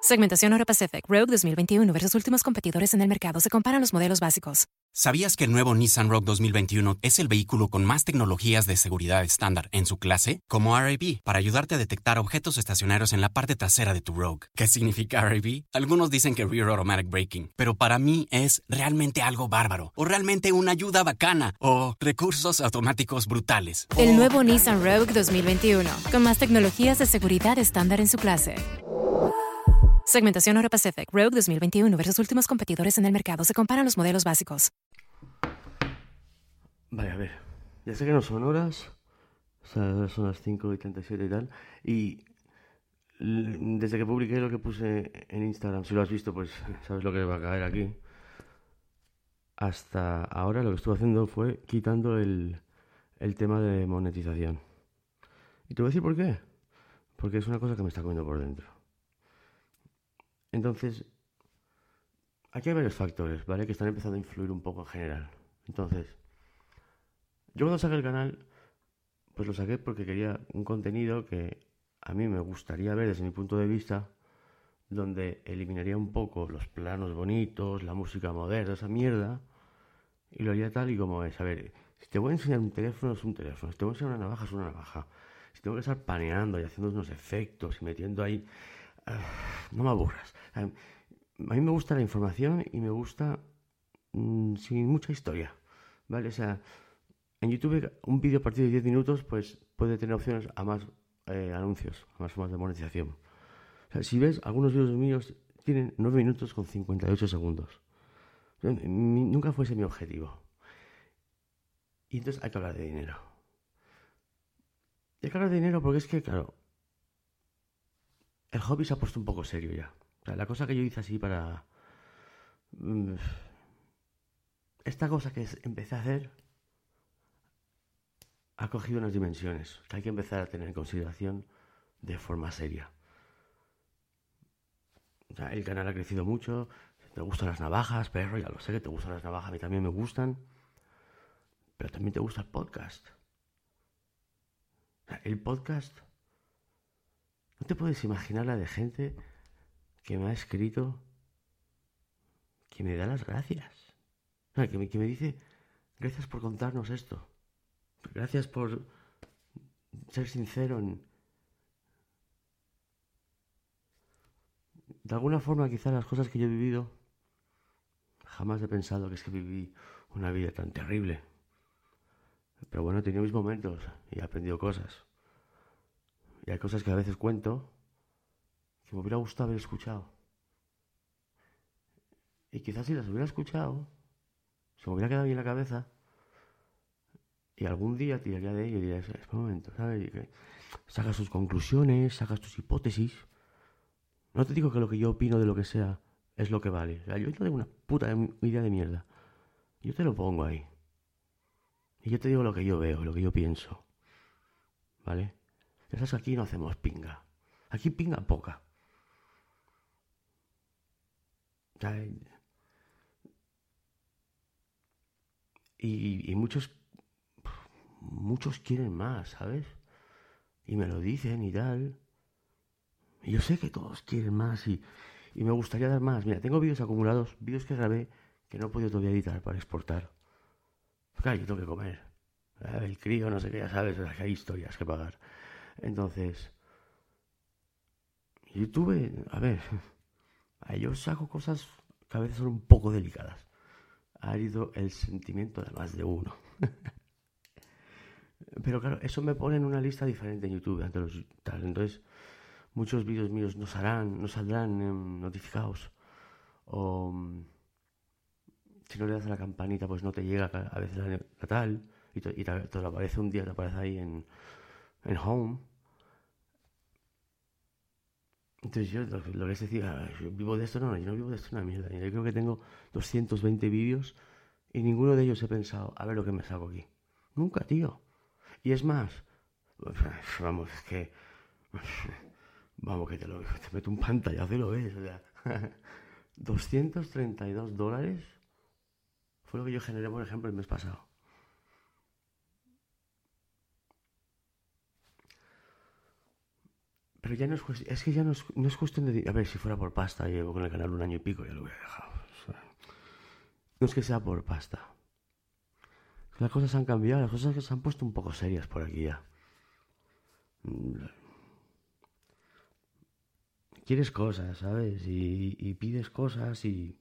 Segmentación Euro Pacific Rogue 2021 versus últimos competidores en el mercado. Se comparan los modelos básicos. ¿Sabías que el nuevo Nissan Rogue 2021 es el vehículo con más tecnologías de seguridad estándar en su clase? Como RAB, para ayudarte a detectar objetos estacionarios en la parte trasera de tu Rogue. ¿Qué significa RAB? Algunos dicen que Rear Automatic Braking, pero para mí es realmente algo bárbaro, o realmente una ayuda bacana, o recursos automáticos brutales. El nuevo Nissan Rogue 2021, con más tecnologías de seguridad estándar en su clase. Segmentación Euro Pacific Rogue 2021 versus últimos competidores en el mercado. Se comparan los modelos básicos. Vale, a ver. Ya sé que no son horas. O sea, son las 5 y 37 y tal. Y desde que publiqué lo que puse en Instagram, si lo has visto, pues sabes lo que va a caer aquí. Hasta ahora lo que estuve haciendo fue quitando el, el tema de monetización. Y te voy a decir por qué. Porque es una cosa que me está comiendo por dentro. Entonces, aquí hay varios factores, ¿vale? Que están empezando a influir un poco en general. Entonces, yo cuando saqué el canal, pues lo saqué porque quería un contenido que a mí me gustaría ver desde mi punto de vista, donde eliminaría un poco los planos bonitos, la música moderna, esa mierda, y lo haría tal y como es. A ver, si te voy a enseñar un teléfono, es un teléfono. Si te voy a enseñar una navaja, es una navaja. Si tengo que estar paneando y haciendo unos efectos y metiendo ahí... no me aburras. A mí me gusta la información y me gusta mm, sin mucha historia, ¿vale? O sea, en YouTube un vídeo a partir de 10 minutos pues puede tener opciones a más eh, anuncios, a más formas de monetización. O sea, si ves, algunos vídeos míos tienen 9 minutos con 58 segundos. O sea, mi- nunca fuese mi objetivo. Y entonces hay que hablar de dinero. Hay que hablar de dinero porque es que, claro, el hobby se ha puesto un poco serio ya. O sea, la cosa que yo hice así para... mm, Esta cosa que empecé a hacer ha cogido unas dimensiones que hay que empezar a tener en consideración de forma seria. O sea, el canal ha crecido mucho, te gustan las navajas, perro, ya lo sé que te gustan las navajas, a mí también me gustan, pero también te gusta el podcast. El podcast, no te puedes imaginar la de gente que me ha escrito que me da las gracias. Que me, que me dice, gracias por contarnos esto. Gracias por ser sincero en... De alguna forma, quizás las cosas que yo he vivido, jamás he pensado que es que viví una vida tan terrible. Pero bueno, he tenido mis momentos y he aprendido cosas. Y hay cosas que a veces cuento que me hubiera gustado haber escuchado. Y quizás si las hubiera escuchado, se me hubiera quedado bien en la cabeza. Y algún día tiraría de ello y diría, es momento, ¿sabes? sacas tus conclusiones, sacas tus hipótesis. No te digo que lo que yo opino de lo que sea es lo que vale. yo no tengo una puta idea de mierda. Yo te lo pongo ahí. Y yo te digo lo que yo veo, lo que yo pienso. ¿Vale? Que aquí no hacemos pinga. Aquí pinga poca. y, y muchos muchos quieren más, ¿sabes? Y me lo dicen y tal. Y yo sé que todos quieren más y, y me gustaría dar más. Mira, tengo vídeos acumulados, vídeos que grabé que no he podido todavía editar para exportar. Claro, yo tengo que comer. El crío, no sé qué, ya sabes, hay historias que pagar. Entonces, YouTube, a ver, yo saco cosas que a veces son un poco delicadas. Ha ido el sentimiento de más de uno. Pero claro, eso me pone en una lista diferente en YouTube ante los tal. Entonces, muchos vídeos míos no saldrán, no saldrán notificados. O mm, si no le das a la campanita, pues no te llega a veces la, tal. Y, te, lo aparece un día, te aparece ahí en, en Home. Entonces yo lo, que les decía, yo vivo de esto, no, yo no vivo de esto una mierda. Yo creo que tengo 220 vídeos y ninguno de ellos he pensado, a ver lo que me saco aquí. Nunca, tío. Y es más, vamos, es que, vamos, que te, lo, meto un pantallazo y lo ves. O sea, 232 dólares fue lo que yo generé, por ejemplo, el mes pasado. Pero ya no es cuestión, es que ya no es, no es cuestión de... A ver, si fuera por pasta, llevo con el canal un año y pico, ya lo hubiera dejado. no es que sea por pasta. Las cosas han cambiado, las cosas se han puesto un poco serias por aquí ya. Quieres cosas, ¿sabes? Y, pides cosas y,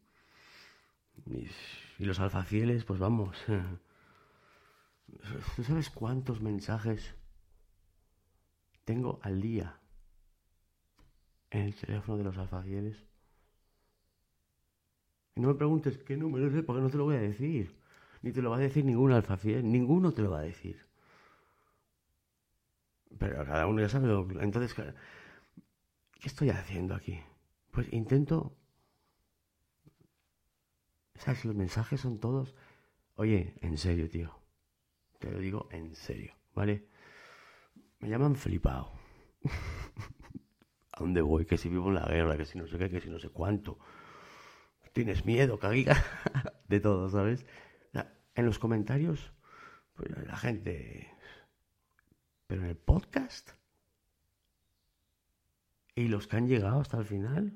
y, los alfacieles, pues vamos. ¿Tú sabes cuántos mensajes tengo al día el teléfono de los alfacieles? Y no me preguntes qué número es, porque no te lo voy a decir. Ni te lo va a decir ningún alfafiel, ninguno te lo va a decir. Pero cada uno ya sabe. Entonces, ¿qué estoy haciendo aquí? Pues intento. ¿Sabes? Los mensajes son todos. Oye, en serio, tío. Te lo digo en serio, ¿vale? Me llaman flipado. ¿A dónde voy? Que si vivo en la guerra, que si no sé qué, que si no sé cuánto. Tienes miedo, caguiga. de todo, ¿sabes? en los comentarios, pues la gente. Pero en el podcast. Y los que han llegado hasta el final.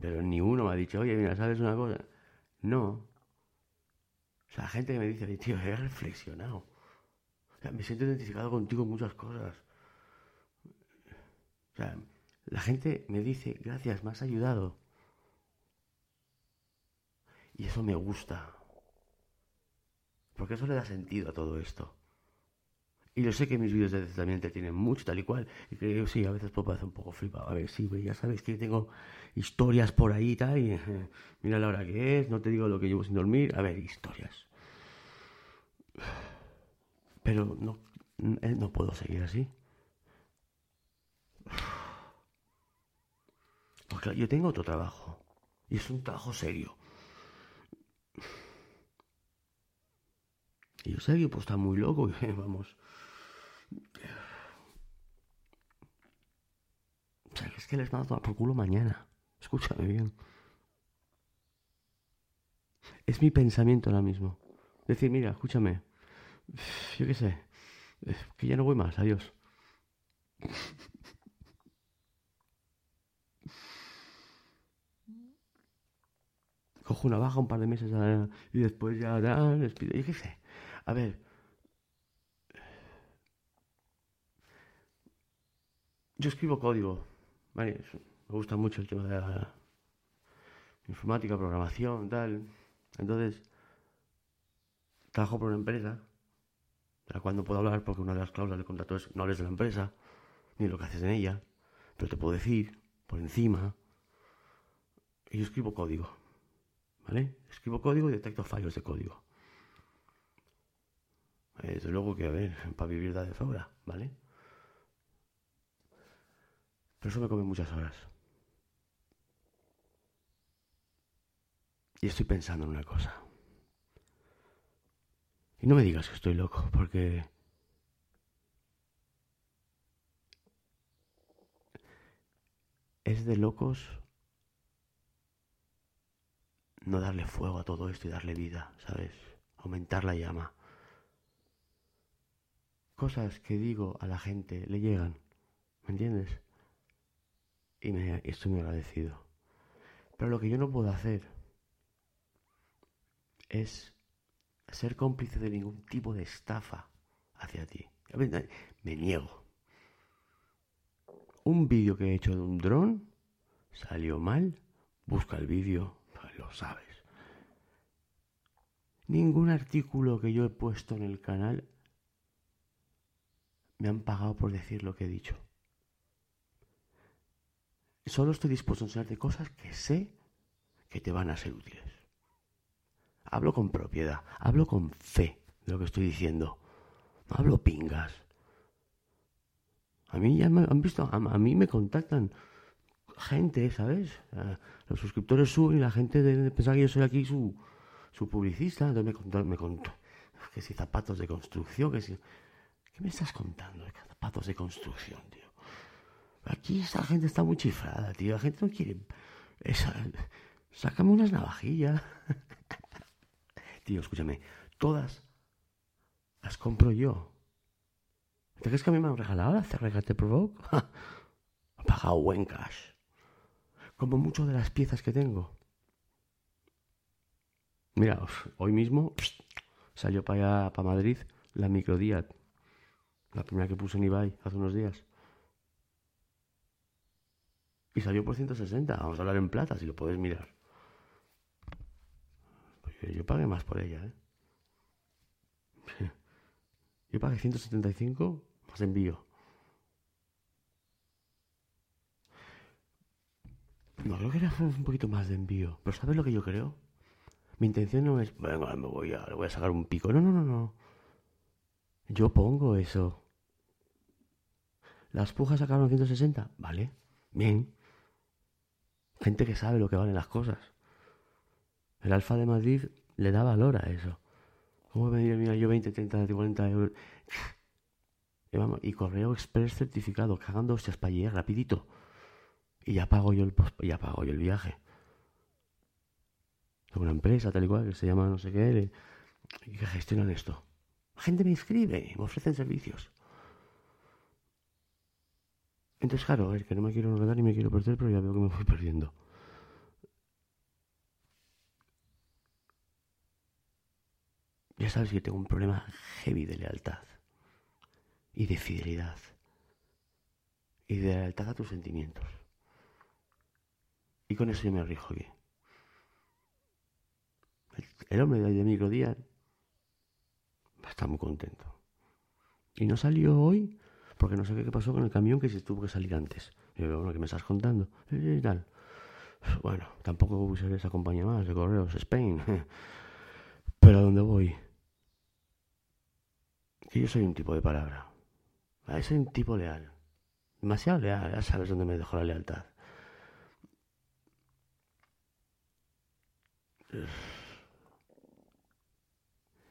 Pero ni uno me ha dicho, oye, mira, ¿sabes una cosa? No. O sea, la gente que me dice, tío, he reflexionado. O sea, me siento identificado contigo en muchas cosas. Sea, la gente me dice, gracias, me has ayudado. Y eso me gusta. Porque eso le da sentido a todo esto. Y yo sé que mis vídeos de también te tienen mucho, tal y cual. Y que yo sí, a veces puedo parecer un poco flipado. A ver, sí, ya sabes que tengo historias por ahí tal. Y mira la hora que es, no te digo lo que llevo sin dormir. A ver, historias. Pero no, eh, no puedo seguir así. Porque yo tengo otro trabajo. Y es un trabajo serio. Y yo sé pues está muy loco, vamos. O sea, es que les mando a tomar por culo mañana. Escúchame bien. Es mi pensamiento ahora mismo. Decir, mira, escúchame. Yo qué sé. Que ya no voy más, adiós. Cojo una baja un par de meses y después ya, ya despido. Y qué sé. A ver. Yo escribo código. Me gusta mucho el tema de la informática, programación, tal. Entonces, trabajo por una empresa, de la cual no puedo hablar porque una de las cláusulas de contrato es no eres de la empresa, ni lo que haces en ella, pero te puedo decir, por encima, Y yo escribo código. ¿Vale? Escribo código y detecto fallos de código. Desde luego que, a ver, para vivir da de sobra, ¿vale? Pero eso me come muchas horas. Y estoy pensando en una cosa. Y no me digas que estoy loco, porque... Es de locos no darle fuego a todo esto y darle vida, ¿sabes? Aumentar la llama. Cosas que digo a la gente le llegan, ¿me entiendes? Y me, estoy muy agradecido. Pero lo que yo no puedo hacer es ser cómplice de ningún tipo de estafa hacia ti. Me niego. Un vídeo que he hecho de un dron salió mal. Busca el vídeo, lo sabes. Ningún artículo que yo he puesto en el canal me han pagado por decir lo que he dicho. Solo estoy dispuesto a enseñarte cosas que sé que te van a ser útiles. Hablo con propiedad, hablo con fe de lo que estoy diciendo. No hablo pingas. A mí ya me han visto, a, mí me contactan gente, ¿sabes? los suscriptores suben y la gente de, pensar que yo soy aquí su, su publicista. Entonces me contó, me contó que si zapatos de construcción, que si... ¿Qué me estás contando zapatos de construcción, tío? Aquí esta gente está muy chifrada, tío. La gente no quiere... Sácame unas navajillas. Tío, escúchame, todas las compro yo. ¿Te crees que a mí me han regalado la Cerregate Provoke? he pagado buen cash. Como mucho de las piezas que tengo. Mira, hoy mismo salió para allá, para Madrid, la Microdiat. La primera que puse en eBay hace unos días. Y salió por 160. Vamos a hablar en plata, si lo puedes mirar. Yo pagué más por ella, ¿eh? Yo pagué 175 más envío. No, creo que era un poquito más de envío. Pero ¿sabes lo que yo creo? Mi intención no es, venga, me voy a, le voy a sacar un pico. No, no, no, no. Yo pongo eso. Las pujas sacaron 160. Vale. Bien. Gente que sabe lo que valen las cosas. El Alfa de Madrid le da valor a eso. ¿Cómo me mira yo 20, 30, 40 euros? Y, vamos, y correo express certificado, cagando hostias para llegar rapidito. Y ya pago yo el ya pago yo el viaje. Tengo una empresa tal y cual que se llama no sé qué y que gestionan esto. La gente me inscribe, me ofrecen servicios. Entonces, claro, a ver, que no me quiero enredar y me quiero perder, pero ya veo que me voy perdiendo. Ya sabes que tengo un problema heavy de lealtad y de fidelidad y de lealtad a tus sentimientos. Y con eso yo me rijo aquí. El, hombre de microdía está muy contento. Y no salió hoy porque no sé qué pasó con el camión que se tuvo que salir antes. Y yo, bueno, ¿qué me estás contando? Y tal. Bueno, tampoco usaré esa compañía más de correos, Spain. Pero ¿a dónde voy? que yo soy un tipo de palabra. Soy un tipo leal. Demasiado leal, ya sabes dónde me dejó la lealtad.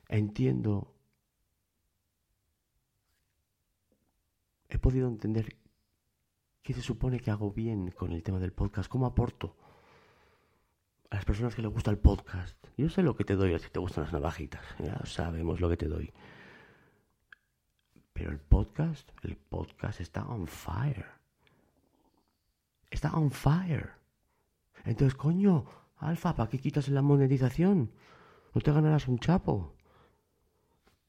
Entiendo. He podido entender qué se supone que hago bien con el tema del podcast, cómo aporto a las personas que les gusta el podcast. Yo sé lo que te doy si te gustan las navajitas, ya sabemos lo que te doy. Pero el podcast, el podcast está on fire. Está on fire. Entonces, coño, Alfa, ¿para qué quitas la monetización? No te ganarás un chapo.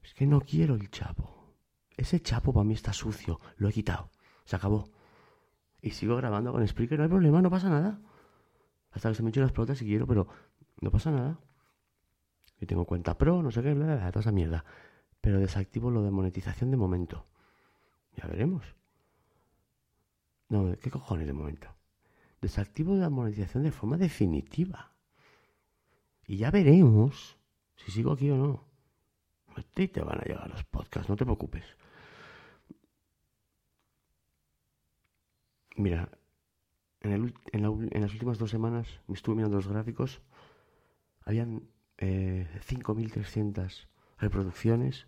Es que no quiero el chapo. Ese chapo para mí está sucio. Lo he quitado. Se acabó. Y sigo grabando con Spreaker. No hay problema, no pasa nada. Hasta que se me echen las pelotas si quiero, pero no pasa nada. Y tengo cuenta pro, no sé qué, bla, bla, toda esa mierda pero desactivo lo de monetización de momento. Ya veremos. No, ¿qué cojones de momento? Desactivo la monetización de forma definitiva. Y ya veremos si sigo aquí o no. A ti te van a llegar los podcasts, no te preocupes. Mira, en, el, en, la, en, las últimas dos semanas me estuve mirando los gráficos. Habían eh, 5.300 reproducciones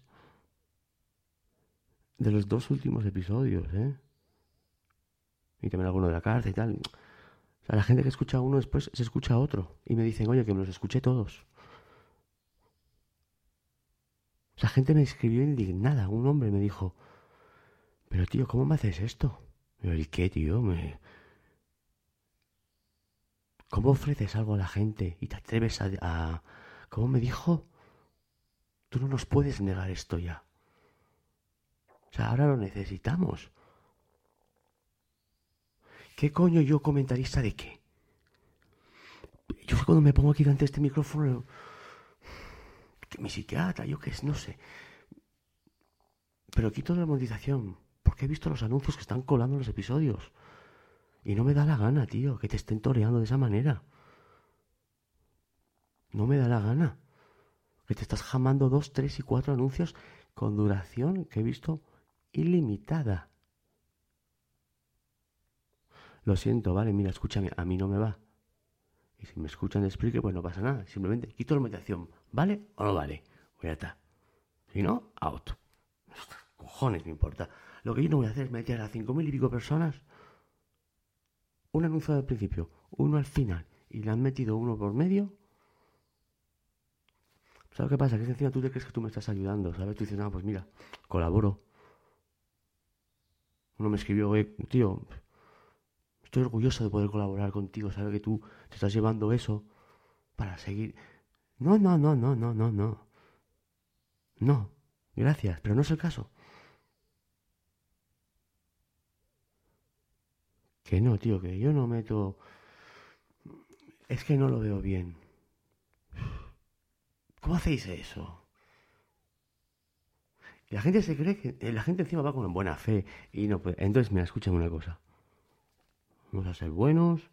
de los dos últimos episodios, ¿eh? Y también alguno de la carta y tal. O sea, la gente que escucha uno después se escucha otro. Y me dicen, oye, que me los escuché todos. O sea, gente me escribió indignada. Un hombre me dijo, pero tío, ¿cómo me haces esto? Yo, ¿y qué, tío? Me... ¿Cómo ofreces algo a la gente y te atreves a, a... ¿Cómo me dijo? Tú no nos puedes negar esto ya. O sea, ahora lo necesitamos. ¿Qué coño yo comentarista de qué? Yo cuando me pongo aquí delante de este micrófono, que mi psiquiatra, yo qué es, no sé. Pero quito la monetización, porque he visto los anuncios que están colando los episodios. Y no me da la gana, tío, que te estén toreando de esa manera. No me da la gana. Que te estás jamando dos, tres y cuatro anuncios con duración que he visto ilimitada. Lo siento, vale, mira, escúchame, a mí no me va. Y si me escuchan de Spreaker, pues no pasa nada. Simplemente quito la meditación. ¿Vale o no vale? Pues ya está. Si no, out. Cojones, me importa. Lo que yo no voy a hacer es meter a cinco mil y pico personas un anuncio al principio, uno al final, y le han metido uno por medio. ¿Sabes qué pasa? Que encima tú te crees que tú me estás ayudando, ¿sabes? Tú dices, no, pues mira, colaboro. Uno me escribió, tío, estoy orgulloso de poder colaborar contigo, sabes que tú te estás llevando eso para seguir. No, no, no, no, no, no, no. No, gracias, pero no es el caso. Que no, tío, que yo no meto... Es que no lo veo bien. ¿Cómo hacéis eso? La gente se cree que... La gente encima va con buena fe. Y no. Entonces, mira, escúchame una cosa. Vamos a ser buenos.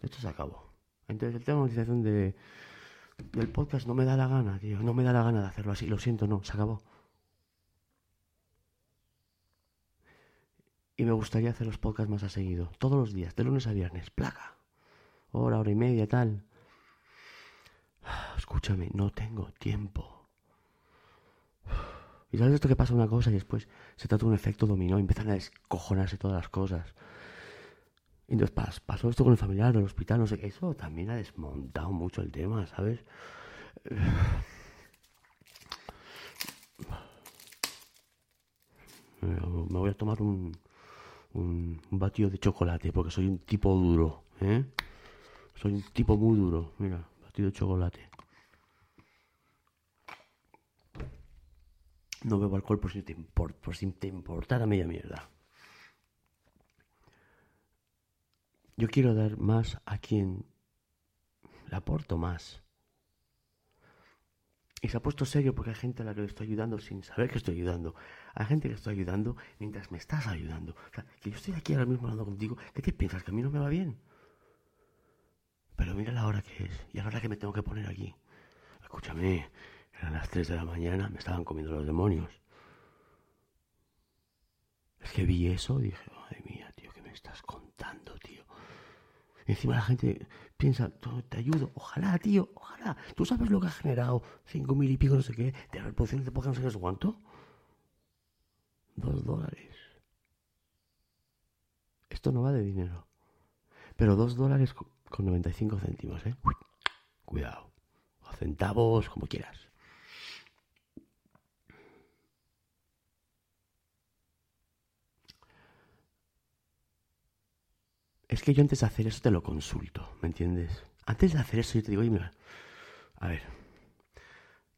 Esto se acabó. Entonces el tema de monetización de, del podcast no me da la gana, tío. No me da la gana de hacerlo así. Lo siento, no, se acabó. Y me gustaría hacer los podcasts más a seguido. Todos los días, de lunes a viernes. Placa. Hora, hora y media, tal. Escúchame, no tengo tiempo. Y sabes esto que pasa una cosa y después se trata de un efecto dominó, empiezan a descojonarse todas las cosas. Y entonces pasó esto con el familiar del hospital, no sé qué, eso también ha desmontado mucho el tema, ¿sabes? Me voy a tomar un, un, batido de chocolate porque soy un tipo duro, ¿eh? Soy un tipo muy duro, mira, batido de chocolate. No bebo alcohol por si te, import, por te importara media mierda. Yo quiero dar más a quien le aporto más. Y se ha puesto serio porque hay gente a la que le estoy ayudando sin saber que estoy ayudando. Hay gente que estoy ayudando mientras me estás ayudando. O sea, que yo estoy aquí ahora mismo hablando contigo. ¿Qué te piensas? ¿Que a mí no me va bien? Pero mira la hora que es y la hora que me tengo que poner aquí. Escúchame, eran las 3 de la mañana, me estaban comiendo los demonios. Es que vi eso y dije, madre mía, tío, ¿qué me estás contando, tío? encima la gente piensa, te ayudo, ojalá, tío, ojalá. ¿Tú sabes lo que ha generado cinco mil y pico, no sé qué, de reproducciones de podcast, no sé cuánto? Dos dólares. Esto no va de dinero. Pero dos dólares con 95 céntimos, ¿eh? Cuidado. O centavos, como quieras. Es que yo antes de hacer eso te lo consulto, ¿me entiendes? Antes de hacer eso yo te digo, oye, mira, a ver,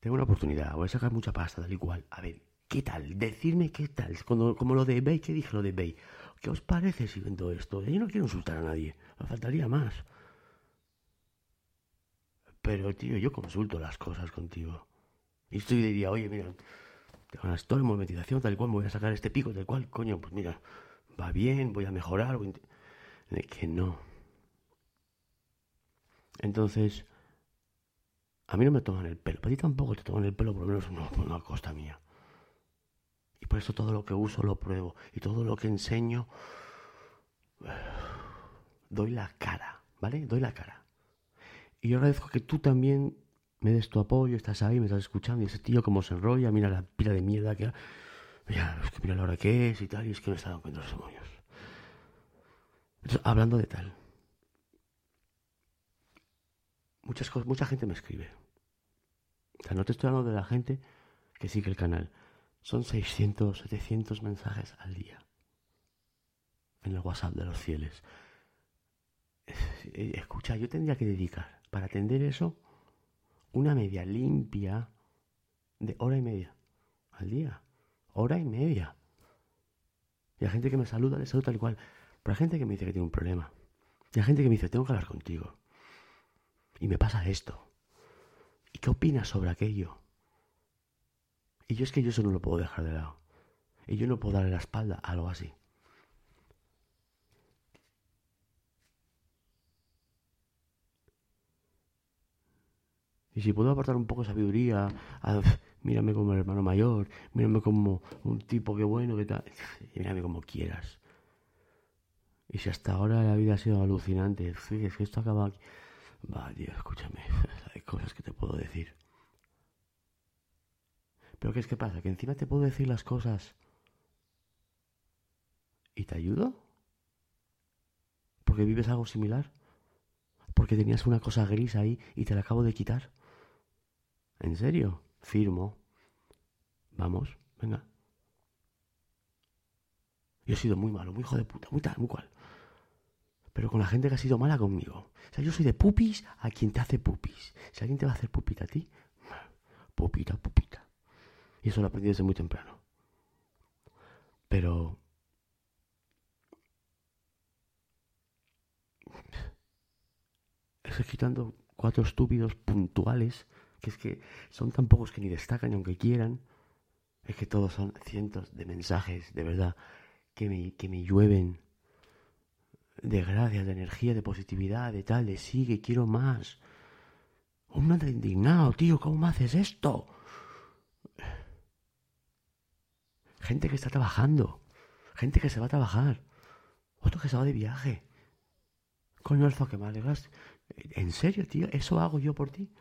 tengo una oportunidad, voy a sacar mucha pasta, tal y cual. A ver, ¿qué tal? Decirme qué tal. Cuando, como lo de Bay, ¿qué dije lo de Bay? ¿Qué os parece si vendo esto? Yo no quiero insultar a nadie, me faltaría más. Pero, tío, yo consulto las cosas contigo. Y estoy diría, oye, mira, Te van a estar en monetización, tal cual, me voy a sacar este pico, tal cual, coño, pues mira, va bien, voy a mejorar. Voy a... Que no. Entonces, a mí no me toman el pelo. Para ti tampoco te toman el pelo, por lo menos no, por una costa mía. Y por eso todo lo que uso lo pruebo. Y todo lo que enseño, doy la cara, ¿vale? Doy la cara. Y yo agradezco que tú también me des tu apoyo, estás ahí, me estás escuchando. Y ese tío como se enrolla, mira la pila de mierda que... Mira, es que mira la hora que es y tal, y es que no está dando cuenta de los demonios. Hablando de tal, muchas mucha gente me escribe. O sea, no te estoy hablando de la gente que sigue el canal. Son 600, 700 mensajes al día en el WhatsApp de los fieles. Eh, escucha, yo tendría que dedicar para atender eso una media limpia de hora y media al día. Hora y media. Y hay gente que me saluda, le saluda tal cual. Pero hay gente que me dice que tiene un problema. Y hay gente que me dice, tengo que hablar contigo. Y me pasa esto. ¿Y qué opinas sobre aquello? Y yo es que yo eso no lo puedo dejar de lado. Y yo no puedo darle la espalda a algo así. Y si puedo aportar un poco de sabiduría, mírame como el hermano mayor, mírame como un tipo que bueno, que tal, mírame como quieras. Y si hasta ahora la vida ha sido alucinante, es que esto acaba aquí. Va, tío, escúchame, hay cosas que te puedo decir. Pero ¿qué es que pasa? Que encima te puedo decir las cosas y te ayudo. Porque vives algo similar. Porque tenías una cosa gris ahí y te la acabo de quitar. ¿En serio? Firmo. Vamos, venga. Yo he sido muy malo, muy hijo de puta, muy tal, muy cual. Pero con la gente que ha sido mala conmigo. O sea, yo soy de pupis a quien te hace pupis. Si alguien te va a hacer pupita a ti, pupita, pupita. Y eso lo aprendí desde muy temprano. Pero... Estoy quitando cuatro estúpidos puntuales que es que son tan pocos que ni destacan aunque quieran, es que todos son cientos de mensajes, de verdad, que me, que me llueven de gracias, de energía, de positividad, de tal, de sigue, quiero más. Un anda indignado, tío, ¿cómo me haces esto? Gente que está trabajando, gente que se va a trabajar, otro que se va de viaje. Coño, Alfa, que me alegras. ¿En serio, tío? ¿Eso hago yo por ti?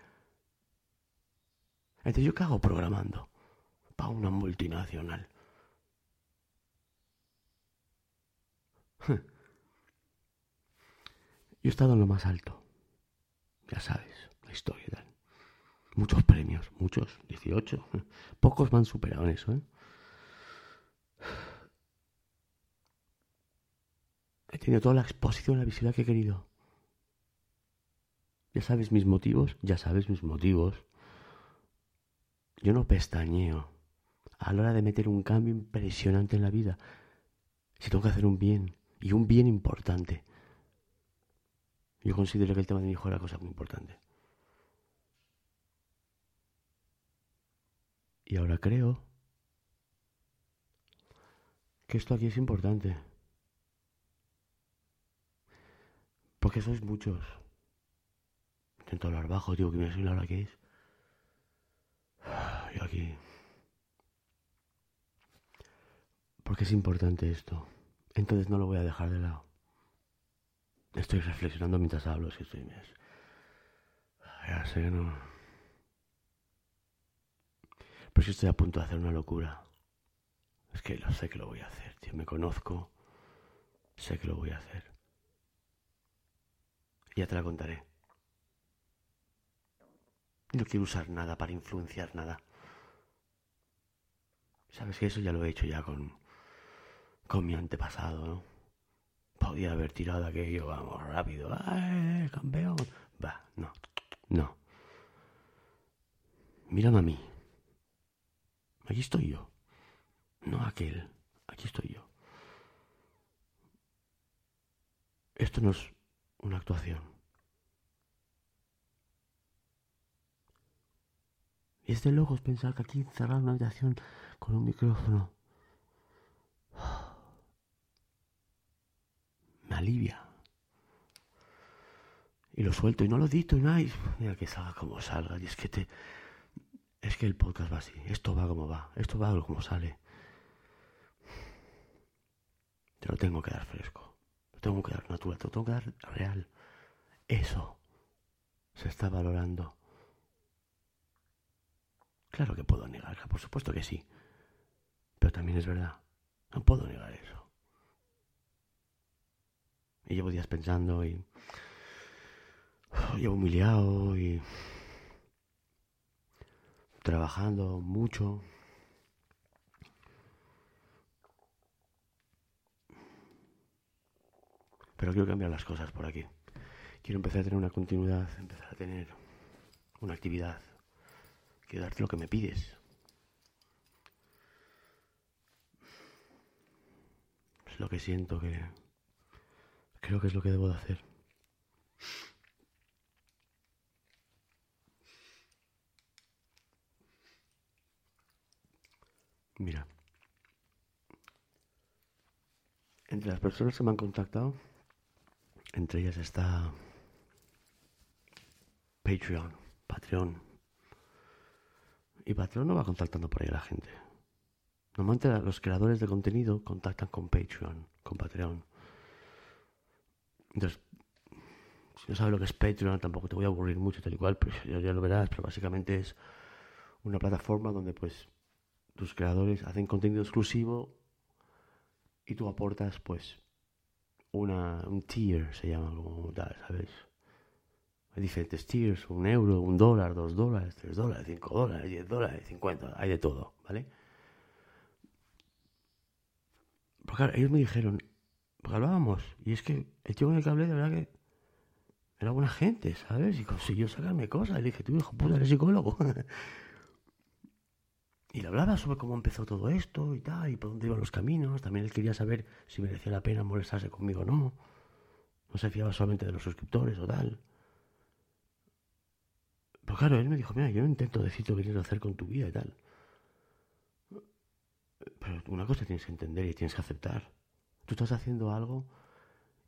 Entonces, ¿yo qué hago programando? Para una multinacional. He estado en lo más alto. Ya sabes, la historia y. Muchos premios, muchos, 18. Pocos me han superado en eso, ¿eh? He tenido toda la exposición, la visibilidad que he querido. Ya sabes mis motivos, ya sabes mis motivos. Yo no pestañeo a la hora de meter un cambio impresionante en la vida. Si tengo que hacer un bien, y un bien importante. Yo considero que el tema de mi hijo era cosa muy importante. Y ahora creo que esto aquí es importante. Porque sois muchos. Intento hablar bajo, digo que me soy la hora que es. Y aquí. Porque es importante esto. Entonces no lo voy a dejar de lado. Estoy reflexionando mientras hablo, si estoy... Ya sé que no... Pero si estoy a punto de hacer una locura. Es que lo sé que lo voy a hacer, tío. Me conozco. Sé que lo voy a hacer. Y ya te la contaré. No quiero usar nada para influenciar nada. Sabes que eso ya lo he hecho ya con con mi antepasado, ¿no? Podía haber tirado aquello, vamos, rápido, ¡ay, campeón! Va, no, no. Mírame a mí. Aquí estoy yo. No aquel, aquí estoy yo. Esto no es una actuación. Y es de locos pensar que aquí encerrado en una habitación con un micrófono alivia. Y lo suelto y no lo dito y nada. Y mira que salga como salga. Y es que te. Es que el podcast va así. Esto va como va. Esto va como sale. Te lo tengo que dar fresco. Te lo tengo que dar natural. Te lo tengo que dar real. Eso se está valorando. Claro que puedo negarla, por supuesto que sí. Pero también es verdad. No puedo negar eso. Y llevo días pensando y... Llevo humillado y... Trabajando mucho. Pero quiero cambiar las cosas por aquí. Quiero empezar a tener una continuidad, empezar a tener una actividad. Quiero darte lo que me pides. Es lo que siento que creo que es lo que debo de hacer. Mira, entre las personas que me han contactado, entre ellas está Patreon, Patreon. Y Patreon no va contactando por ahí a la gente. Normalmente los creadores de contenido contactan con Patreon, con Patreon. Entonces, si no sabes lo que es Patreon, tampoco te voy a aburrir mucho tal y cual, pero ya, lo verás, pero básicamente es una plataforma donde pues tus creadores hacen contenido exclusivo y tú aportas pues una, un tier, se llama como tal, ¿sabes? Hay diferentes tiers, un euro, un dólar, dos dólares, tres dólares, cinco dólares, diez dólares, cincuenta, hay de todo, ¿vale? Porque claro, ellos me dijeron, hablábamos, y es que el tío con el que hablé, de verdad que era buena gente, ¿sabes? Y consiguió sacarme cosas. Le dije, tú, hijo puta, eres psicólogo. y le hablaba sobre cómo empezó todo esto y tal, y por dónde iban los caminos. También él quería saber si merecía la pena molestarse conmigo o no. No se fiaba solamente de los suscriptores o tal. Pero claro, él me dijo, mira, yo no intento decirte lo que tienes que hacer con tu vida y tal. Pero una cosa tienes que entender y tienes que aceptar. Tú estás haciendo algo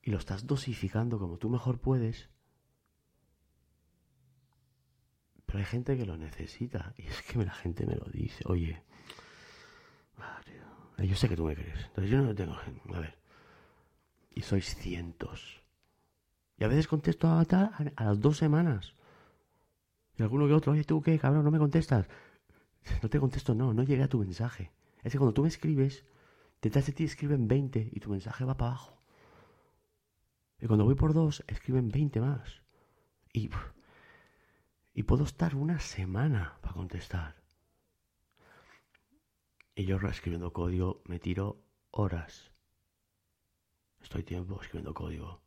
y lo estás dosificando como tú mejor puedes. Pero hay gente que lo necesita. Y es que la gente me lo dice. Oye, yo sé que tú me crees. Entonces yo no tengo. A ver. Y sois cientos. Y a veces contesto a, a las dos semanas. Y alguno que otro, oye, ¿tú qué, cabrón? No me contestas. No te contesto, no, no llegué a tu mensaje. Es que cuando tú me escribes, detrás de ti escriben 20 y tu mensaje va para abajo. Y cuando voy por dos, escriben 20 más. Y, puedo estar una semana para contestar. Y yo escribiendo código me tiro horas. Estoy tiempo escribiendo código.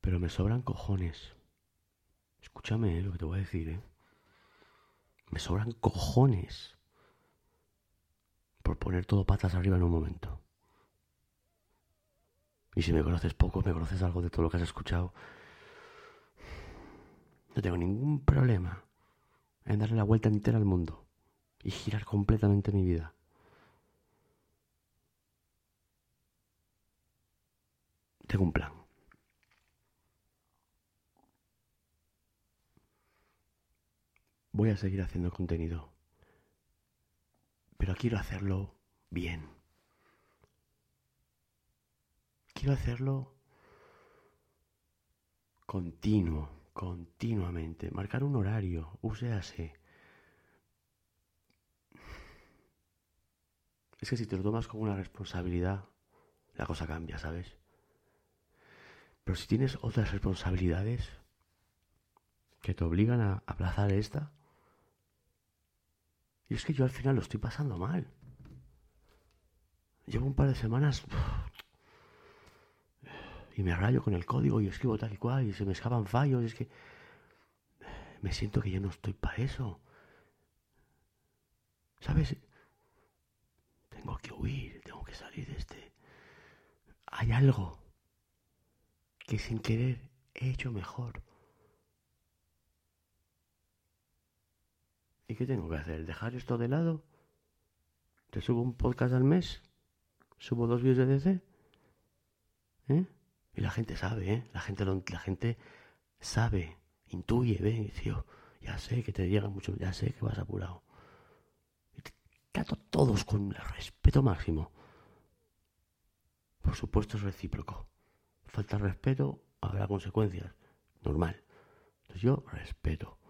Pero me sobran cojones. Escúchame eh, lo que te voy a decir, ¿eh? Me sobran cojones por poner todo patas arriba en un momento. Y si me conoces poco, me conoces algo de todo lo que has escuchado, no tengo ningún problema en darle la vuelta entera al mundo y girar completamente mi vida. Tengo un plan. Voy a seguir haciendo contenido. Pero quiero hacerlo bien. Quiero hacerlo continuo, continuamente. Marcar un horario, así. Es que si te lo tomas como una responsabilidad, la cosa cambia, ¿sabes? Pero si tienes otras responsabilidades que te obligan a aplazar esta, y es que yo al final lo estoy pasando mal. Llevo un par de semanas y me rayo con el código y escribo tal y cual y se me escapan fallos. Y es que me siento que ya no estoy para eso. ¿Sabes? Tengo que huir, tengo que salir de este. Hay algo que sin querer he hecho mejor. ¿Y qué tengo que hacer? ¿Dejar esto de lado? ¿Te subo un podcast al mes? ¿Subo dos vídeos de DC? ¿Eh? Y la gente sabe, ¿eh? La gente, la gente sabe, intuye, ve, tío, ya sé que te llega mucho, ya sé que vas apurado. Y te trato todos con el respeto máximo. Por supuesto es recíproco. Falta respeto, habrá consecuencias. Normal. Entonces yo respeto.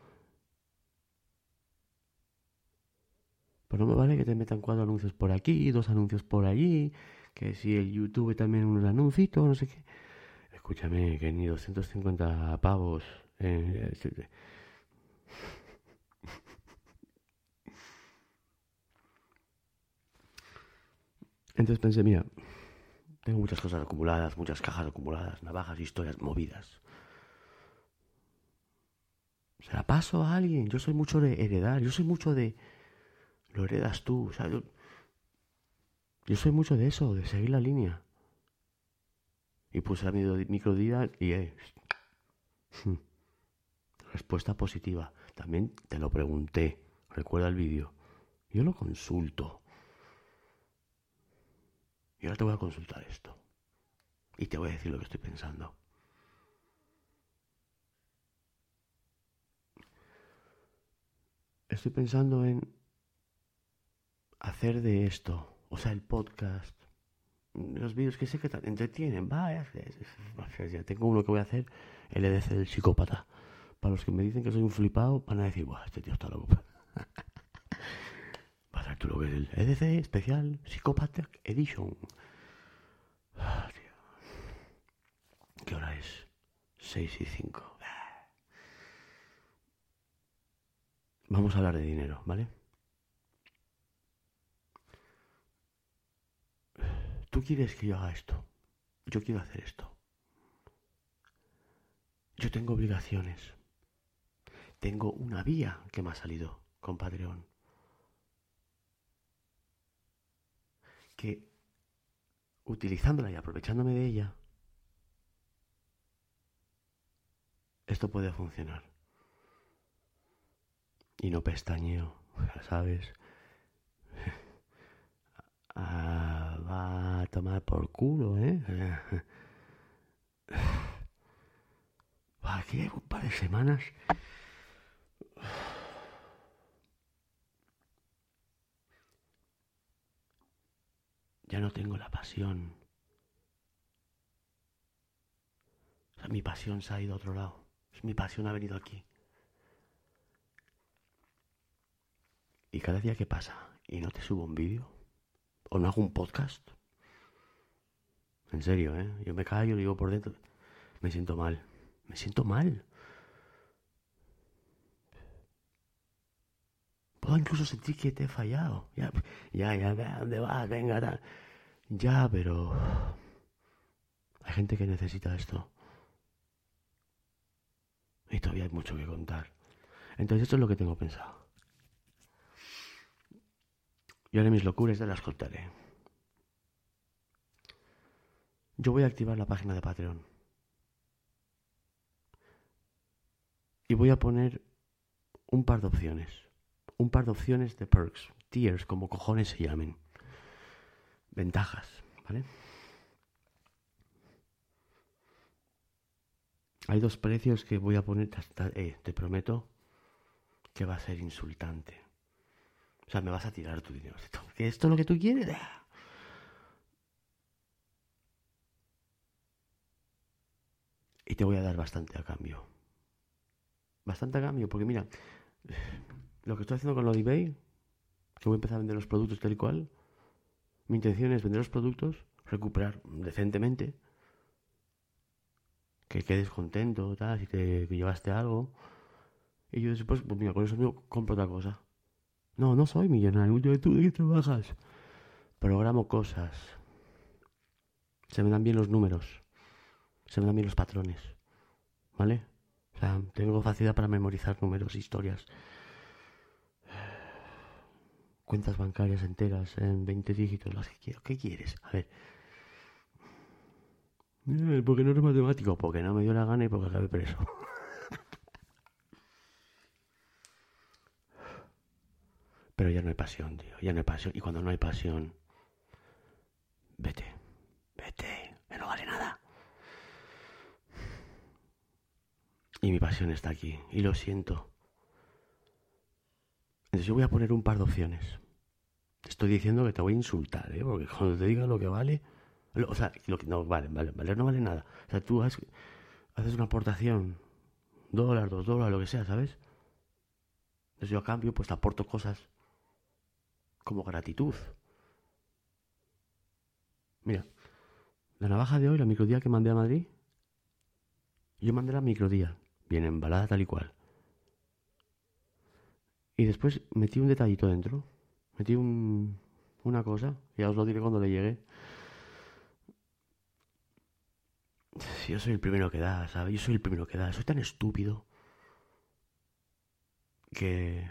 Pero no me vale que te metan cuatro anuncios por aquí, dos anuncios por allí, que si el YouTube también un anuncito, no sé qué. Escúchame, que ni 250 pavos. Eh, Entonces pensé, mira, tengo muchas cosas acumuladas, muchas cajas acumuladas, navajas, historias movidas. Se la paso a alguien. Yo soy mucho de heredar, yo soy mucho de... Lo heredas tú, o sea, yo, soy mucho de eso, de seguir la línea. Y puse a mi microdida y... Eh, respuesta positiva. También te lo pregunté. Recuerda el vídeo. Yo lo consulto. Y ahora te voy a consultar esto. Y te voy a decir lo que estoy pensando. Estoy pensando en hacer de esto, o sea, el podcast, los vídeos que sé que te entretienen, vaya, ya tengo uno que voy a hacer, el EDC del psicópata. Para los que me dicen que soy un flipado, van a decir, Buah, este tío está loco. tú lo ves, el EDC especial Psychopathic Edition. Ah, ¿Qué hora es? 6 y 5. Vamos a hablar de dinero, ¿vale? Tú quieres que yo haga esto. Yo quiero hacer esto. Yo tengo obligaciones. Tengo una vía que me ha salido con Patreon. que utilizándola y aprovechándome de ella, esto puede funcionar. Y no pestañeo, ¿sabes? Ah, va a tomar por culo, ¿eh? Aquí un par de semanas ya no tengo la pasión. O sea, mi pasión se ha ido a otro lado. Mi pasión ha venido aquí. Y cada día que pasa y no te subo un vídeo o no hago un podcast, en serio, ¿eh? Yo me callo, digo por dentro, me siento mal. Me siento mal. Puedo incluso sentir que te he fallado. Ya, ya, ya, ¿dónde vas? Venga, Ya, pero... Hay gente que necesita esto. Y todavía hay mucho que contar. Entonces esto es lo que tengo pensado. Yo haré mis locuras, te las contaré. Yo voy a activar la página de Patreon. Y voy a poner un par de opciones un par de opciones de perks, tiers, como cojones se llamen. Ventajas, ¿vale? Hay dos precios que voy a poner, eh, te prometo que va a ser insultante. O sea, me vas a tirar tu dinero. ¿Que esto es lo que tú quieres? Y te voy a dar bastante a cambio. Bastante a cambio, porque mira, lo que estoy haciendo con lo de eBay, que voy a empezar a vender los productos tal y cual, mi intención es vender los productos, recuperar decentemente, que quedes contento, tal, si te llevaste algo. Y yo después, pues mira, con eso mismo compro otra cosa. No, no soy millonario. Yo, ¿tú de qué trabajas? Programo cosas. Se me dan bien los números. Se me dan bien los patrones. ¿Vale? O sea, tengo facilidad para memorizar números, historias cuentas bancarias enteras en 20 dígitos, las que quiero. ¿Qué quieres? A ver. Eh, porque no eres matemático, porque no me dio la gana y porque acabé preso. hay pasión, tío. Ya no hay pasión. Y cuando no hay pasión, vete, que no vale nada. Y mi pasión está aquí. Y lo siento. Entonces yo voy a poner un par de opciones. Estoy diciendo que te voy a insultar, ¿eh? Porque cuando te diga lo que vale... O sea, lo que no vale, vale, vale, no vale nada. O sea, tú haces una aportación, dólar, dos dólares, lo que sea, ¿sabes? Entonces yo a cambio pues te aporto cosas como gratitud. Mira, la navaja de hoy, la microdía que mandé a Madrid, yo mandé la microdía, bien embalada tal y cual. Y después metí un detallito dentro, metí un, una cosa, ya os lo diré cuando le llegue. Yo soy el primero que da, ¿sabes? Yo soy el primero que da. Soy tan estúpido que...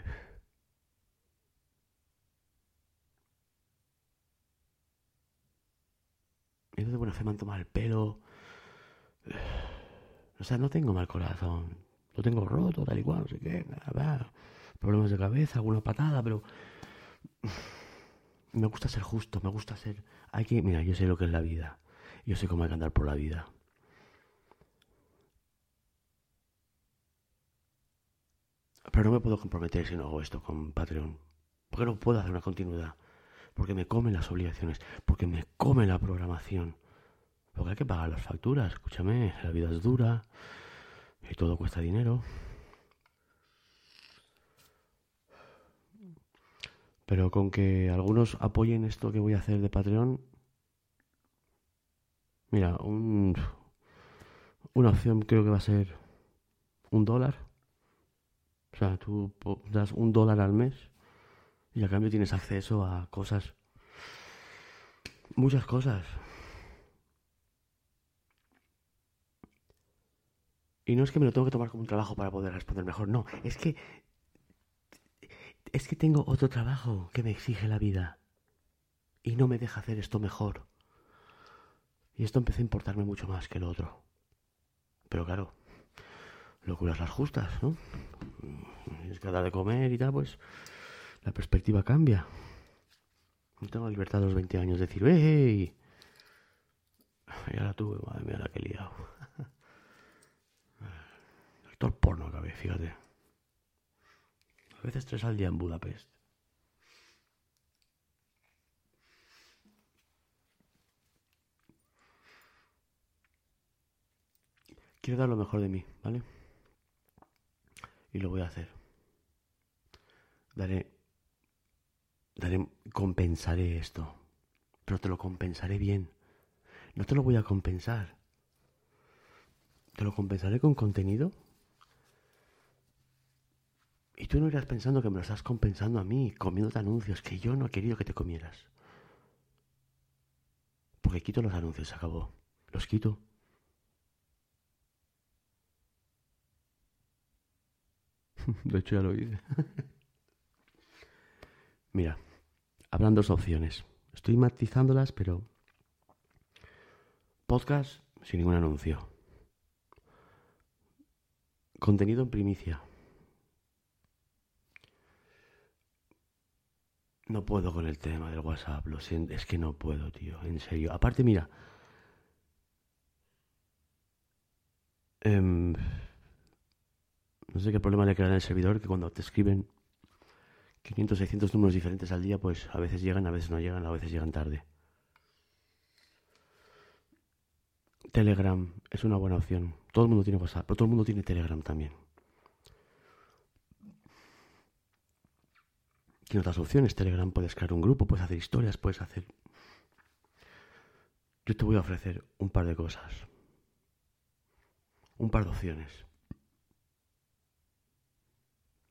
Y de buena fe me han tomado el pelo. O sea, no tengo mal corazón. Lo tengo roto, tal y cual, no sé qué. Problemas de cabeza, alguna patada, pero... Me gusta ser justo, me gusta ser... Hay que... Mira, yo sé lo que es la vida. Yo sé cómo hay que andar por la vida. Pero no me puedo comprometer si no hago esto con Patreon. Porque no puedo hacer una continuidad. Porque me comen las obligaciones. Porque me come la programación. Porque hay que pagar las facturas. Escúchame, la vida es dura. Y todo cuesta dinero. Pero con que algunos apoyen esto que voy a hacer de Patreon. Mira, un, una opción creo que va a ser un dólar o sea, tú das un dólar al mes y a cambio tienes acceso a cosas. Muchas cosas. Y no es que me lo tengo que tomar como un trabajo para poder responder mejor, no, es que es que tengo otro trabajo que me exige la vida y no me deja hacer esto mejor. Y esto empezó a importarme mucho más que lo otro. Pero claro, locuras las justas, ¿no? Es que de comer y tal, pues la perspectiva cambia. No tengo libertad de los 20 años de decir, ¡Ey! Y ahora tuve, madre mía, la que he liado. Actor porno acabé, fíjate. A veces tres al día en Budapest. Quiero dar lo mejor de mí, ¿vale? y lo voy a hacer. Daré, daré, compensaré esto, pero te lo compensaré bien. No te lo voy a compensar. Te lo compensaré con contenido. Y tú no irás pensando que me lo estás compensando a mí, comiéndote anuncios que yo no he querido que te comieras. Porque quito los anuncios, se acabó. Los quito. De hecho, ya lo hice. Mira, habrán dos opciones. Estoy matizándolas, pero. Podcast sin ningún anuncio. Contenido en primicia. No puedo con el tema del WhatsApp, lo siento, es que no puedo, tío, en serio. Aparte, mira. Eh, no sé qué problema le en el servidor, que cuando te escriben 500, 600 números diferentes al día, pues a veces llegan, a veces no llegan, a veces llegan tarde. Telegram es una buena opción. Todo el mundo tiene WhatsApp, pero todo el mundo tiene Telegram también. Otras opciones. Telegram puedes crear un grupo, puedes hacer historias, puedes hacer... Yo te voy a ofrecer un par de cosas. Un par de opciones.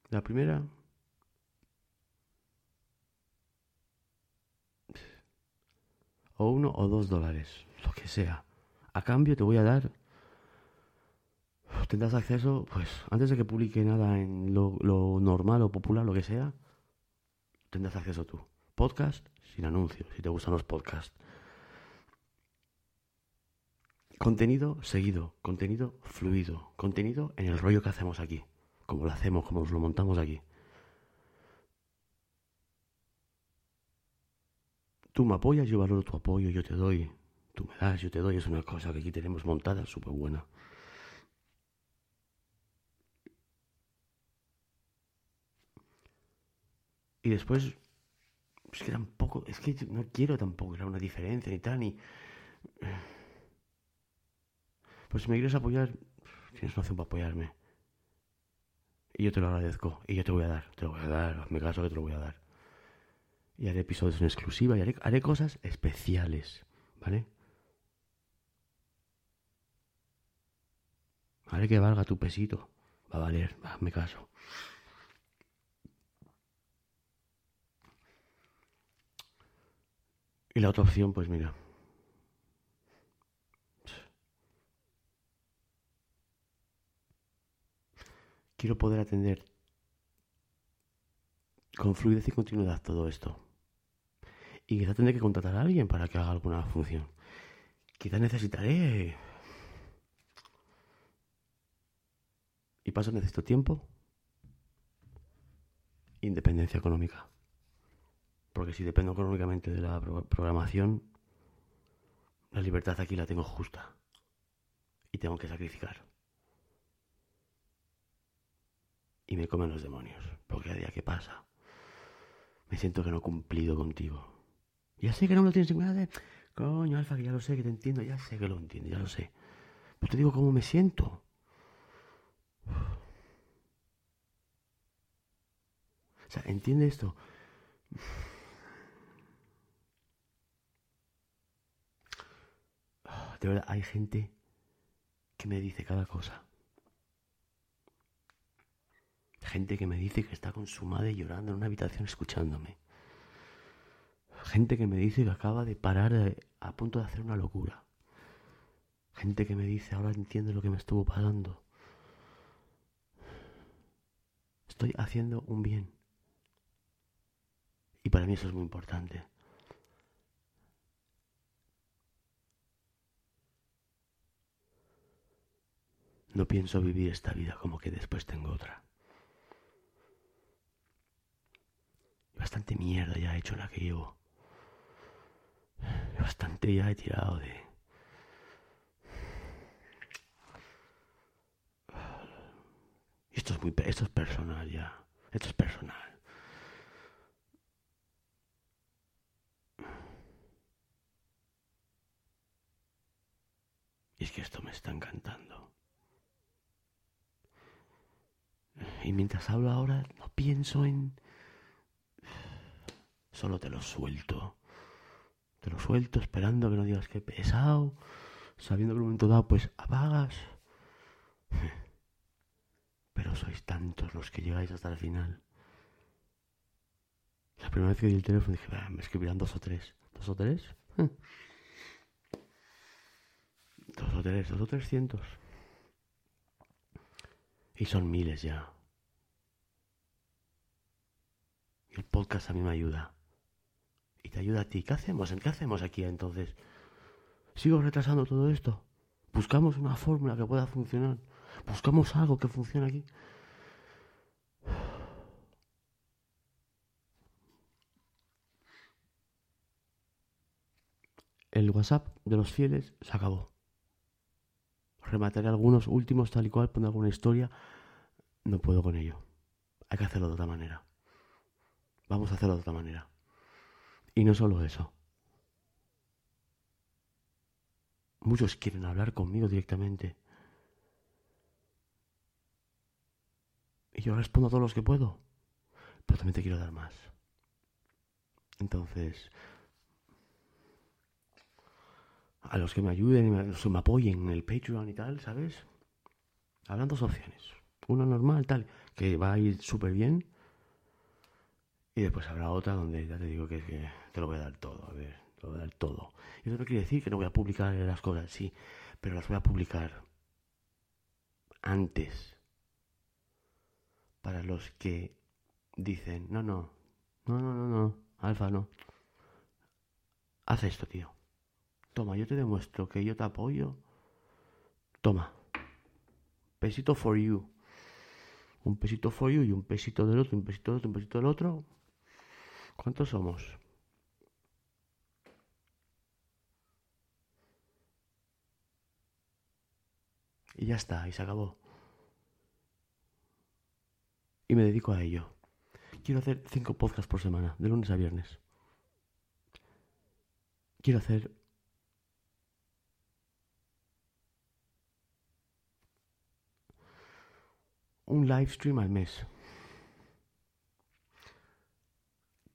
La primera o uno o dos dólares, lo que sea. A cambio te voy a dar, tendrás acceso, pues antes de que publique nada en lo, normal o popular, lo que sea, tendrás acceso tú. Podcast sin anuncios, si te gustan los podcasts. Contenido seguido, contenido fluido, contenido en el rollo que hacemos aquí como lo hacemos, como nos lo montamos aquí. Tú me apoyas, yo valoro tu apoyo, yo te doy. Tú me das, yo te doy. Es una cosa que aquí tenemos montada súper buena. Y después, es que tampoco, es que no quiero tampoco era una diferencia ni tal, ni... Pues si me quieres apoyar, tienes una opción para apoyarme. Y yo te lo agradezco. Y yo te voy a dar, te lo voy a dar, hazme caso que te lo voy a dar. Y haré episodios en exclusiva y haré, haré cosas especiales, ¿vale? Haré que valga tu pesito. Va a valer, hazme caso. Y la otra opción, pues mira. Quiero poder atender con fluidez y continuidad todo esto. Y quizá tendré que contratar a alguien para que haga alguna función. Quizá necesitaré... Y paso necesito tiempo. Independencia económica. Porque si dependo económicamente de la programación, la libertad aquí la tengo justa. Y tengo que sacrificar. Y me comen los demonios. Porque a día que pasa, me siento que no he cumplido contigo. Ya sé que no me lo tienes en cuenta. Coño, Alfa, que ya lo sé, que te entiendo. Ya sé que lo entiendo, ya lo sé. Pero te digo cómo me siento. O sea, entiende esto. De hay gente que me dice cada cosa. Gente que me dice que está con su madre llorando en una habitación escuchándome. Gente que me dice que acaba de parar a punto de hacer una locura. Gente que me dice, ahora entiendo lo que me estuvo pasando. Estoy haciendo un bien. Y para mí eso es muy importante. No pienso vivir esta vida como que después tengo otra. Bastante mierda ya he hecho la que llevo. Bastante ya he tirado de... Esto es muy... Esto es personal ya. Esto es personal. Y es que esto me está encantando. Y mientras hablo ahora, no pienso en... Solo te lo suelto. Te lo suelto esperando que no digas que pesado. Sabiendo que en un momento dado, pues apagas. Pero sois tantos los que llegáis hasta el final. La primera vez que di el teléfono dije, me escribirán dos o tres. ¿Dos o tres? Dos o tres, dos o trescientos. Y son miles ya. Y el podcast a mí me ayuda. Y te ayuda a ti. ¿Qué hacemos? ¿Qué hacemos aquí entonces? ¿Sigo retrasando todo esto? Buscamos una fórmula que pueda funcionar. Buscamos algo que funcione aquí. El WhatsApp de los fieles se acabó. Remataré algunos últimos tal y cual, poner alguna historia. No puedo con ello. Hay que hacerlo de otra manera. Vamos a hacerlo de otra manera. Y no solo eso. Muchos quieren hablar conmigo directamente. Y yo respondo a todos los que puedo. Pero también te quiero dar más. Entonces, a los que me ayuden y me, me apoyen en el Patreon y tal, ¿sabes? Habrán dos opciones. Una normal, tal, que va a ir súper bien y después habrá otra donde ya te digo que, que te lo voy a dar todo, a ver, te lo voy a dar todo. Y eso no quiere decir que no voy a publicar las cosas, sí, pero las voy a publicar antes. Para los que dicen, no, no, no, no, no, no, Alfa, no. Haz esto, tío. Toma, yo te demuestro que yo te apoyo. Toma. Pesito for you. Un pesito for you y un pesito del otro, un pesito del otro, un pesito del otro. ¿Cuántos somos? Y ya está, y se acabó. Y me dedico a ello. Quiero hacer cinco podcasts por semana, de lunes a viernes. Quiero hacer un live stream al mes.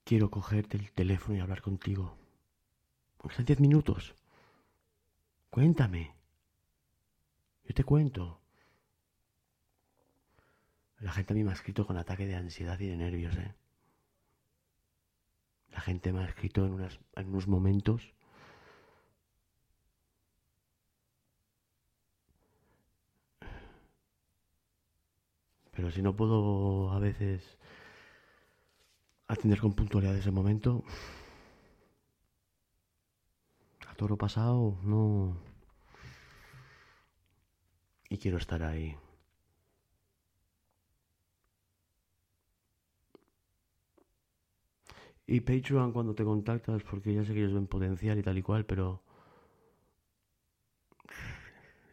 Quiero cogerte el teléfono y hablar contigo. Aunque sean diez minutos. Cuéntame. Yo te cuento. La gente a mí me ha escrito con ataque de ansiedad y de nervios, ¿eh? La gente me ha escrito en, unas, en unos momentos Pero si no puedo a veces atender con puntualidad ese momento, a toro pasado, no. Y quiero estar ahí. Y Patreon cuando te contactas, porque ya sé que ellos ven potencial y tal y cual, pero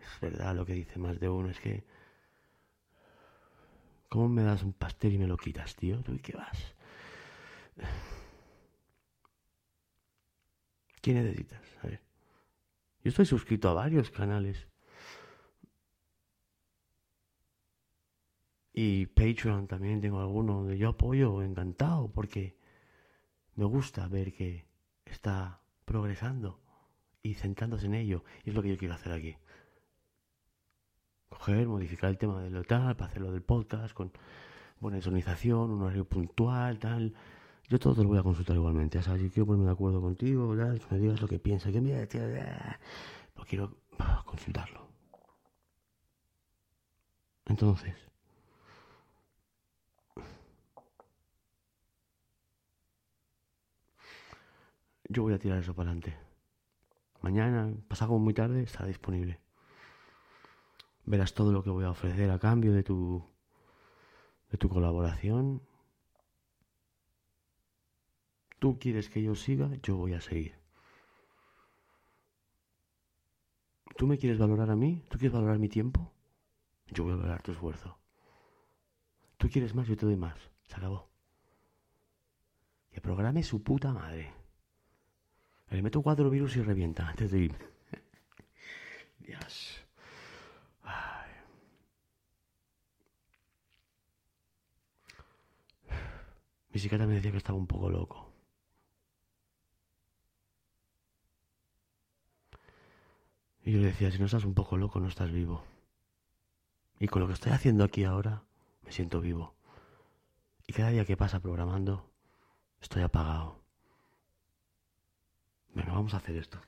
es verdad lo que dice más de uno, es que ¿cómo me das un pastel y me lo quitas, tío? ¿Tú y qué vas? ¿Qué necesitas? A ver. Yo estoy suscrito a varios canales. Y Patreon también tengo alguno donde yo apoyo encantado porque me gusta ver que está progresando y centrándose en ello. Y es lo que yo quiero hacer aquí. Coger, modificar el tema del tal, para hacerlo del podcast con buena insonización, un horario puntual, tal. Yo todo te lo voy a consultar igualmente. Sabes, si quiero ponerme de acuerdo contigo, tal, me digas lo que piensas, que mira, tío, pues quiero consultarlo. Entonces, yo voy a tirar eso para adelante. Mañana, pasado muy tarde, estará disponible. Verás todo lo que voy a ofrecer a cambio de tu de tu colaboración. Tú quieres que yo siga, yo voy a seguir. ¿Tú me quieres valorar a mí? ¿Tú quieres valorar mi tiempo? Yo voy a valorar tu esfuerzo. ¿Tú quieres más? Yo te doy más. Se acabó. Que programe su puta madre. Le meto cuatro virus y revienta antes de irme. Dios. Mi psiquiatra me decía que estaba un poco loco. Y yo le decía, si no estás un poco loco, no estás vivo. Y con lo que estoy haciendo aquí ahora, me siento vivo. Y cada día que pasa programando, estoy apagado. Venga, vamos a hacer esto.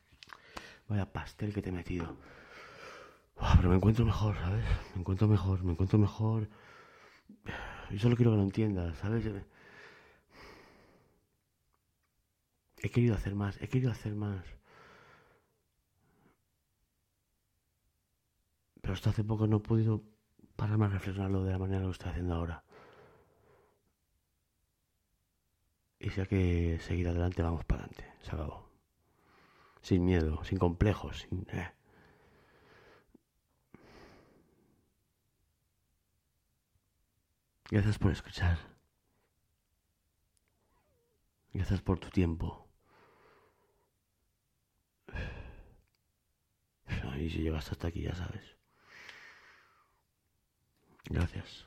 Vaya pastel que te he metido. Pero me encuentro mejor, ¿sabes? Me encuentro mejor, me encuentro mejor. Y solo quiero que lo entiendas, ¿sabes? He querido hacer más, he querido hacer más. Pero hasta hace poco no he podido pararme a reflexionarlo de la manera que lo estoy haciendo ahora. Y si que seguir adelante, vamos para adelante. Se acabó. Sin miedo, sin complejos, eh. Gracias por escuchar. Gracias por tu tiempo. Y si llegaste hasta aquí, ya sabes. Gracias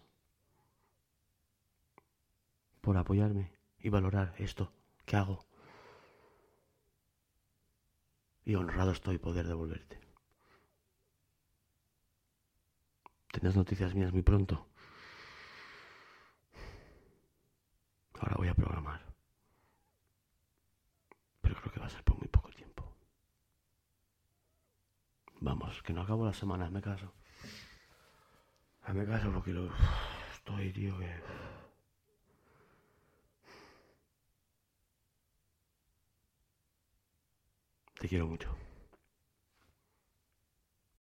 por apoyarme y valorar esto que hago. Y honrado estoy poder devolverte. Tendrás noticias mías muy pronto. Ahora voy a programar. Pero creo que va a ser por muy poco. Vamos, que no acabo la semana, me caso. Me caso porque lo estoy, tío, que... Te quiero mucho.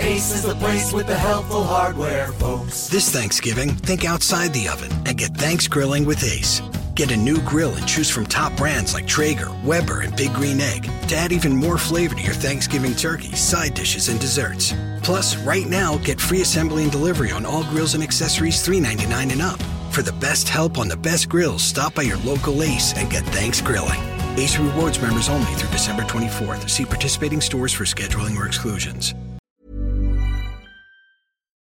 Ace is the place with the helpful hardware, folks. This Thanksgiving, think outside the oven and get thanks grilling with Ace. Get a new grill and choose from top brands like Traeger, Weber, and Big Green Egg to add even more flavor to your Thanksgiving turkey, side dishes, and desserts. Plus, right now, get free assembly and delivery on all grills and accessories $3.99 and up. For the best help on the best grills, stop by your local Ace and get thanks grilling. Ace Rewards members only through December 24th. See participating stores for scheduling or exclusions.